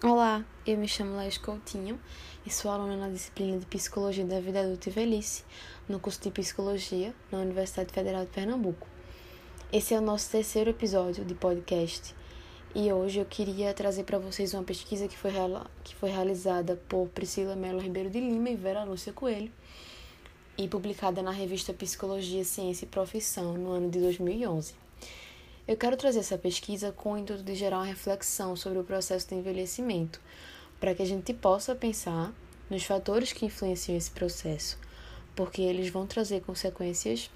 Olá, eu me chamo Laís Coutinho e sou aluna na disciplina de Psicologia da Vida Adulta e Velhice, no curso de Psicologia na Universidade Federal de Pernambuco. Esse é o nosso terceiro episódio de podcast e hoje eu queria trazer para vocês uma pesquisa que foi, que foi realizada por Priscila Mello Ribeiro de Lima e Vera Lúcia Coelho e publicada na revista Psicologia, Ciência e Profissão no ano de 2011. Eu quero trazer essa pesquisa com o intuito de gerar uma reflexão sobre o processo de envelhecimento, para que a gente possa pensar nos fatores que influenciam esse processo, porque eles vão trazer consequências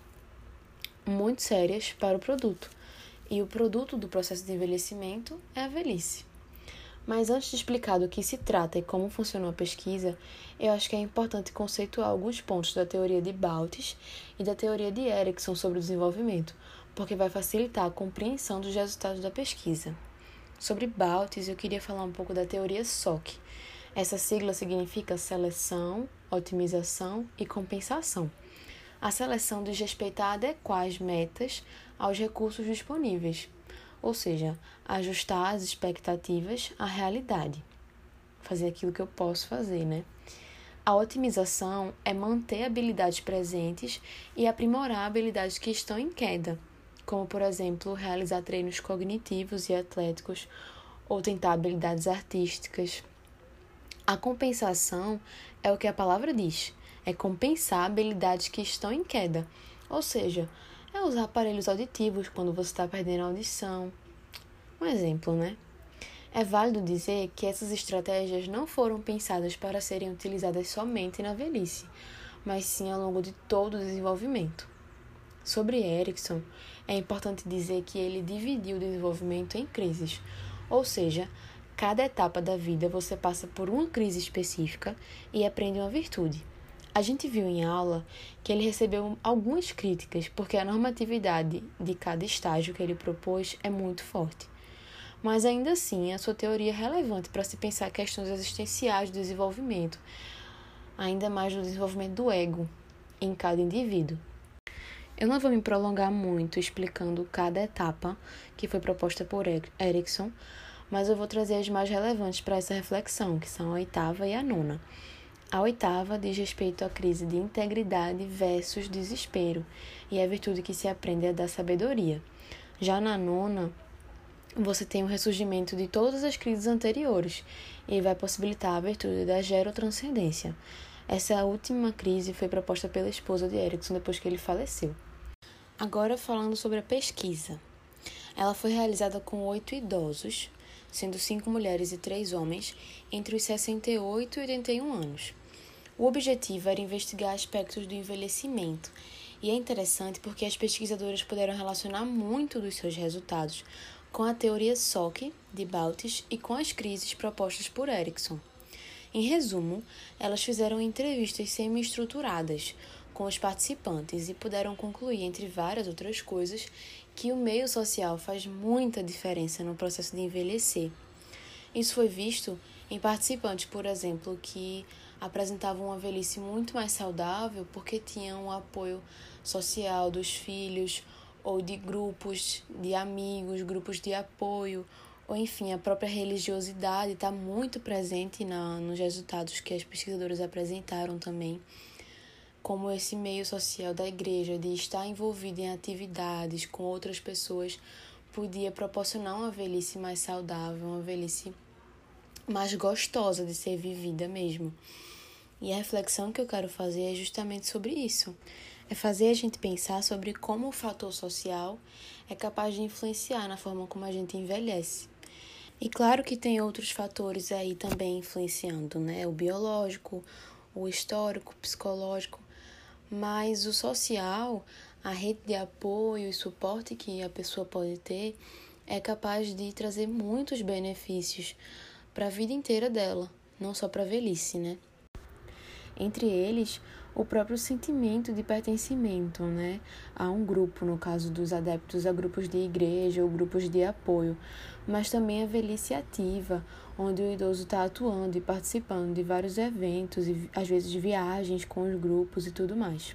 muito sérias para o produto. E o produto do processo de envelhecimento é a velhice. Mas antes de explicar do que se trata e como funcionou a pesquisa, eu acho que é importante conceituar alguns pontos da teoria de Baltes e da teoria de Erickson sobre o desenvolvimento, porque vai facilitar a compreensão dos resultados da pesquisa. Sobre Baltes, eu queria falar um pouco da teoria SOC. Essa sigla significa seleção, otimização e compensação. A seleção diz respeito a adequar as metas aos recursos disponíveis, ou seja, ajustar as expectativas à realidade. Fazer aquilo que eu posso fazer, né? A otimização é manter habilidades presentes e aprimorar habilidades que estão em queda, como por exemplo realizar treinos cognitivos e atléticos ou tentar habilidades artísticas. A compensação é o que a palavra diz, é compensar habilidades que estão em queda, ou seja, é usar aparelhos auditivos quando você está perdendo a audição. Um exemplo, né? É válido dizer que essas estratégias não foram pensadas para serem utilizadas somente na velhice, mas sim ao longo de todo o desenvolvimento. Sobre Erickson, é importante dizer que ele dividiu o desenvolvimento em crises, ou seja, cada etapa da vida você passa por uma crise específica e aprende uma virtude. A gente viu em aula que ele recebeu algumas críticas porque a normatividade de cada estágio que ele propôs é muito forte. Mas ainda assim, a sua teoria é relevante para se pensar questões existenciais do desenvolvimento, ainda mais do desenvolvimento do ego em cada indivíduo. Eu não vou me prolongar muito explicando cada etapa que foi proposta por Erickson, mas eu vou trazer as mais relevantes para essa reflexão, que são a oitava e a nona. A oitava diz respeito à crise de integridade versus desespero, e a virtude que se aprende é da sabedoria. Já na nona, você tem o ressurgimento de todas as crises anteriores e vai possibilitar a abertura da gerotranscendência. Essa última crise foi proposta pela esposa de Erickson depois que ele faleceu. Agora falando sobre a pesquisa. Ela foi realizada com oito idosos, sendo cinco mulheres e três homens, entre os 68 e 81 anos. O objetivo era investigar aspectos do envelhecimento, e é interessante porque as pesquisadoras puderam relacionar muito dos seus resultados com a teoria SOC de Baltes e com as crises propostas por Erickson. Em resumo, elas fizeram entrevistas semi-estruturadas com os participantes e puderam concluir, entre várias outras coisas, que o meio social faz muita diferença no processo de envelhecer. Isso foi visto em participantes, por exemplo, que apresentavam uma velhice muito mais saudável porque tinham o apoio social dos filhos ou de grupos de amigos, grupos de apoio ou enfim, a própria religiosidade está muito presente na, nos resultados que as pesquisadoras apresentaram também, como esse meio social da igreja, de estar envolvido em atividades com outras pessoas, podia proporcionar uma velhice mais saudável, uma velhice mais gostosa de ser vivida mesmo. E a reflexão que eu quero fazer é justamente sobre isso. É fazer a gente pensar sobre como o fator social é capaz de influenciar na forma como a gente envelhece. E claro que tem outros fatores aí também influenciando, né? O biológico, o histórico, o psicológico, mas o social, a rede de apoio e suporte que a pessoa pode ter é capaz de trazer muitos benefícios para a vida inteira dela, não só para a velhice, né? Entre eles, o próprio sentimento de pertencimento né, a um grupo, no caso dos adeptos a grupos de igreja ou grupos de apoio, mas também a velhice ativa, onde o idoso está atuando e participando de vários eventos e às vezes viagens com os grupos e tudo mais.